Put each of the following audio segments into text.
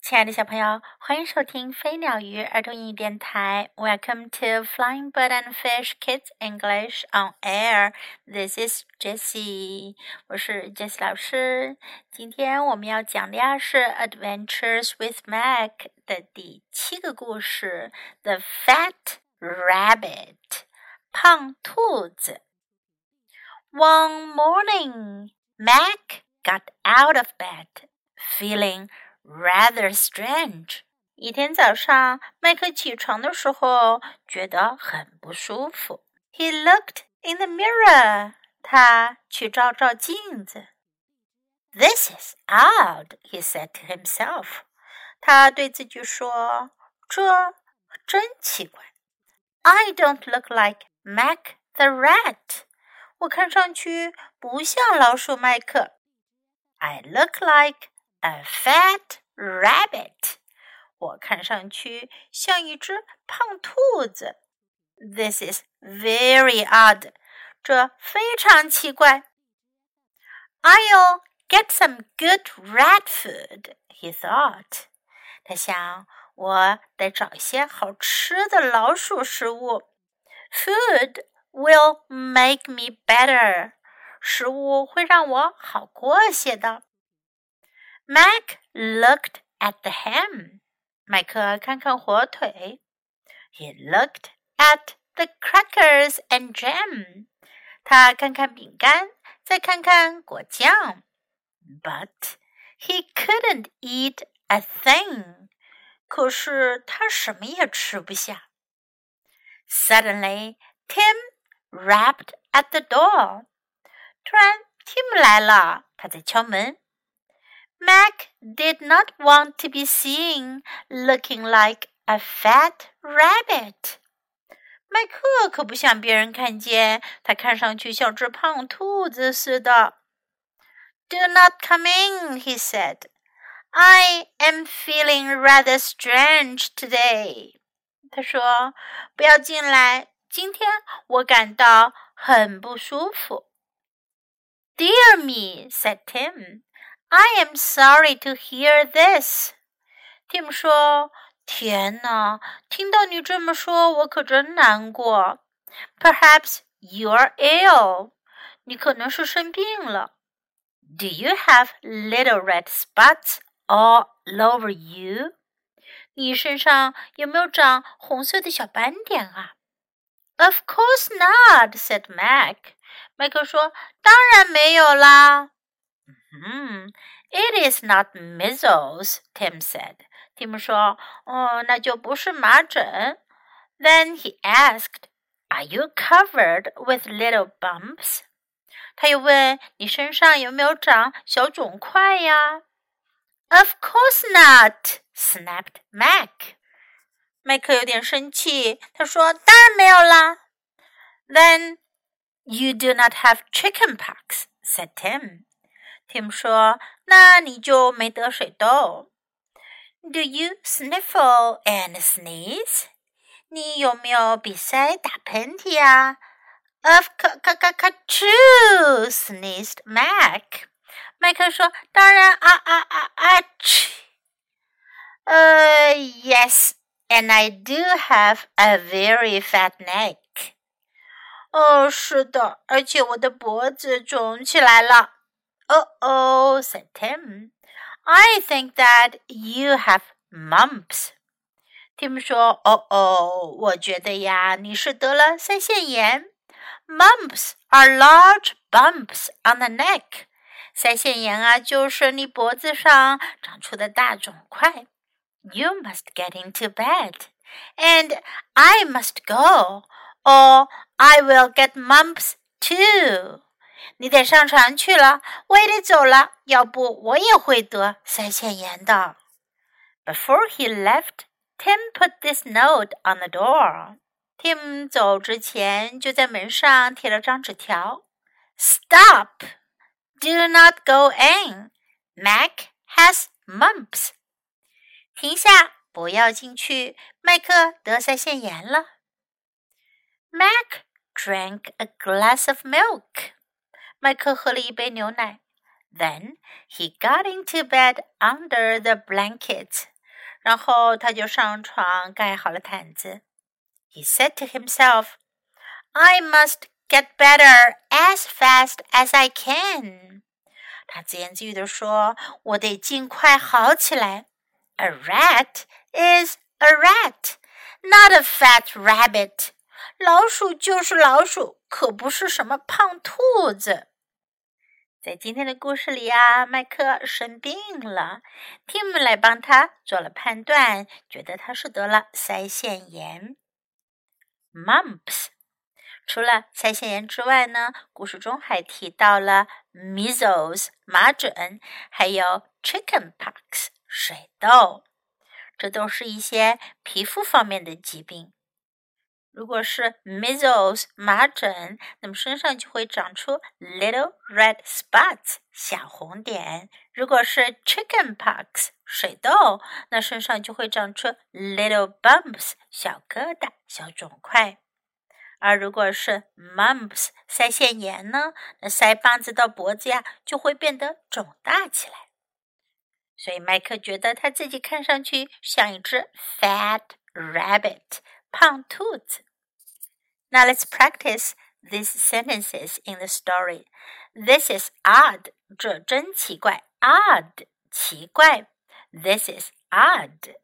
亲爱的小朋友，欢迎收听飞鸟鱼儿童英语电台。Welcome to Flying Bird and Fish Kids English on Air. This is Jessie，我是 Jessie 老师。今天我们要讲的呀是《Adventures with Mac》的第七个故事，《The Fat Rabbit》胖兔子。One morning, Mac got out of bed, feeling rather strange。一天早上，麦克起床的时候觉得很不舒服。He looked in the mirror。他去照照镜子。This is odd, he said to himself。他对自己说：“这真奇怪。I don't look like Mac the rat。我看上去不像老鼠麦克。I look like a fat rabbit。我看上去像一只胖兔子。This is very odd。这非常奇怪。I'll get some good rat food, he thought。他想，我得找一些好吃的老鼠食物。Food will make me better。食物会让我好过些的。 Mac looked at the ham. 麦克看看火腿。He looked at the crackers and jam. 他看看饼干，再看看果酱。But he couldn't eat a thing. 可是他什么也吃不下。Suddenly, Tim rapped at the door. 突然，Tim 来了，他在敲门。 Mac did not want to be seen looking like a fat rabbit. 麦克可不想别人看见他看上去像只胖兔子似的。Do not come in, he said. I am feeling rather strange today. 他说：“不要进来，今天我感到很不舒服。” Dear me, said Tim. I am sorry to hear this. Tim 说：“天哪，听到你这么说，我可真难过。Perhaps you are ill. 你可能是生病了。Do you have little red spots all over you? 你身上有没有长红色的小斑点啊？Of course not, said Mac. 麦克说：“当然没有啦。” Hmm, it is not measles, Tim said. Tim 说：“哦，那就不是麻疹。” Then he asked, "Are you covered with little bumps?" 他又问：“你身上有没有长小肿块呀？” Of course not, snapped Mac. 麦克有点生气，他说：“当然没有啦。” Then you do not have chicken pox, said Tim. Tim 说：“那你就没得水痘。” Do you sniffle and sneeze？你有没有鼻塞、打喷嚏啊？Of true，sneezed Mac。麦克说：“当然啊啊啊啊！”去。呃，Yes，and I do have a very fat neck。哦，是的，而且我的脖子肿起来了。 Oh, oh, said Tim. I think that you have mumps. Tim 说：“哦哦，我觉得呀，你是得了腮腺炎。Mumps are large bumps on the neck. 腮腺炎啊，就是你脖子上长出的大肿块。You must get into bed, and I must go, or I will get mumps too.” 你得上船去了，我也得走了，要不我也会得腮腺炎的。Before he left, Tim put this note on the door. Tim 走之前就在门上贴了张纸条：“Stop! Do not go in. Mac has mumps.” 停下，不要进去，麦克得腮腺炎了。Mac drank a glass of milk. 麦克喝了一杯牛奶。 Then he got into bed under the blanket. 然后他就上床盖好了毯子。He said to himself, "I must get better as fast as I can." 他自言自语地说：“我得尽快好起来。” A rat is a rat, not a fat rabbit. 老鼠就是老鼠，可不是什么胖兔子。 在今天的故事里啊，麦克生病了，Tim 来帮他做了判断，觉得他是得了腮腺炎 （mumps）。除了腮腺炎之外呢，故事中还提到了 measles（ 麻疹）还有 chickenpox（ 水痘），这都是一些皮肤方面的疾病。如果是 measles 麻疹，那么身上就会长出 little red spots 小红点；如果是 chickenpox 水痘，那身上就会长出 little bumps 小疙瘩、小肿块；而如果是 mumps 腮腺炎呢，那腮帮子到脖子呀就会变得肿大起来。所以麦克觉得他自己看上去像一只 fat rabbit。胖兔子。Now let's practice these sentences in the story. This is odd. 这真奇怪。Odd 奇怪。This is odd.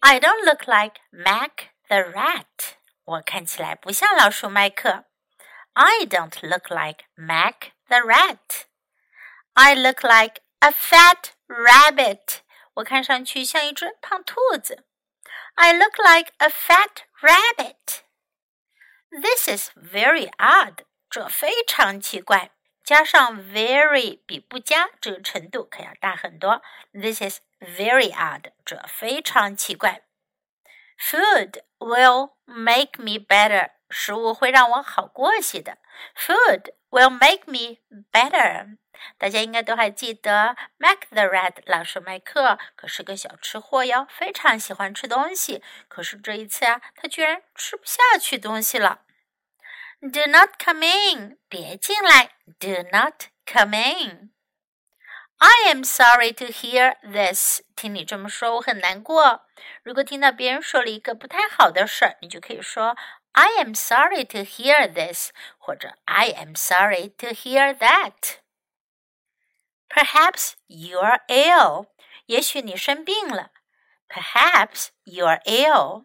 I don't look like Mac the rat. 我看起来不像老鼠麦克。I don't look like Mac the rat. I look like a fat rabbit. 我看上去像一只胖兔子。 I look like a fat rabbit. This is very odd. 这非常奇怪。加上 very 比不加这个程度可要大很多。This is very odd. 这非常奇怪。Food will make me better. 食物会让我好过些的。Food will make me better. 大家应该都还记得，Mac the Red 老师麦克可是个小吃货哟，非常喜欢吃东西。可是这一次啊，他居然吃不下去东西了。Do not come in，别进来。Do not come in。I am sorry to hear this。听你这么说，我很难过。如果听到别人说了一个不太好的事儿，你就可以说 I am sorry to hear this，或者 I am sorry to hear that。Perhaps you are ill. 也许你生病了。Perhaps you are ill.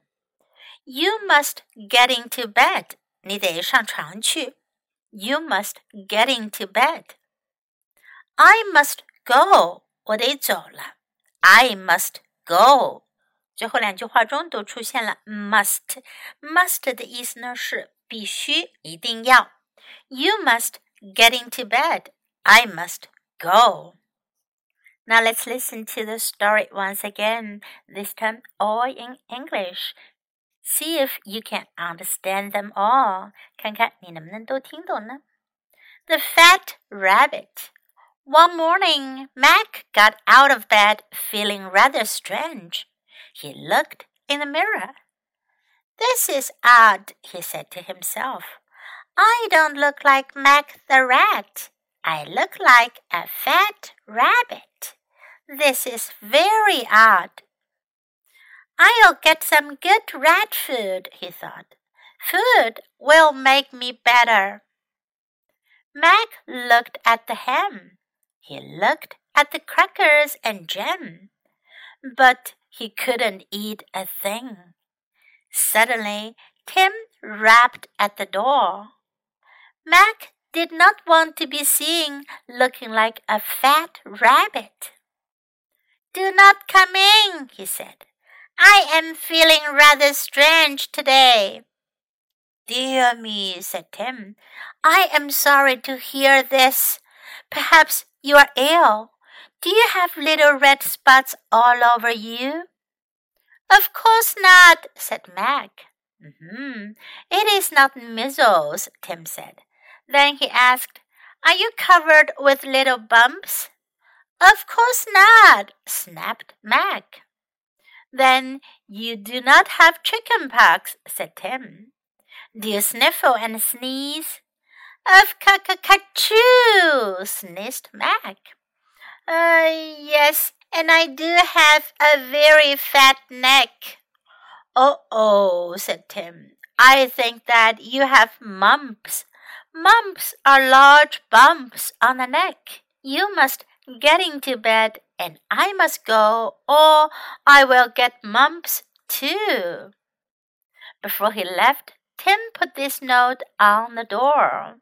You must get into bed. 你得上床去。You must get into bed. I must go. 我得走了。I must go. 最后两句话中都出现了 must。must 的意思呢是必须、一定要。You must get into bed. I must go. Now let's listen to the story once again, this time all in English. See if you can understand them all. 看看你能不能都听懂呢？The Fat Rabbit. One morning, Mac got out of bed feeling rather strange. He looked in the mirror. This is odd, he said to himself. I don't look like Mac the rat. I look like a fat rabbit. This is very odd. I'll get some good rat food, he thought. Food will make me better. Mac looked at the ham. He looked at the crackers and jam. But he couldn't eat a thing. Suddenly, Tim rapped at the door. Mac did not want to be seen looking like a fat rabbit. Do not come in, he said. I am feeling rather strange today. Dear me, said Tim. I am sorry to hear this. Perhaps you are ill. Do you have little red spots all over you? Of course not, said Mac. Mm-hmm. It is not measles, Tim said. Then he asked, Are you covered with little bumps? Of course not, snapped Mac. Then you do not have chicken pox, said Tim. Do you sniffle and sneeze? Of cockatoo, sneezed Mac. Uh, yes, and I do have a very fat neck. Oh, oh, said Tim. I think that you have mumps. Mumps are large bumps on the neck. You must get into bed, and I must go, or I will get mumps too. Before he left, Tim put this note on the door.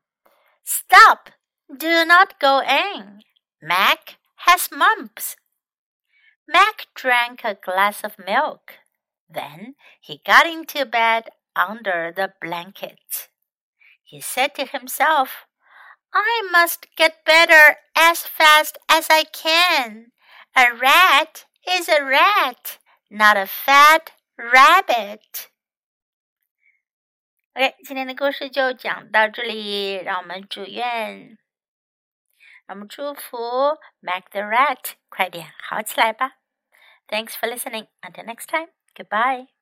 Stop! Do not go in. Mac has mumps. Mac drank a glass of milk. Then he got into bed under the blanket. He said to himself, I must get better as fast as I can. A rat is a rat, not a fat rabbit. OK，今天的故事就讲到这里，让我们祝愿，让 我们祝福 Mac the Rat 快点好起来吧。Thanks for listening. Until next time. Goodbye.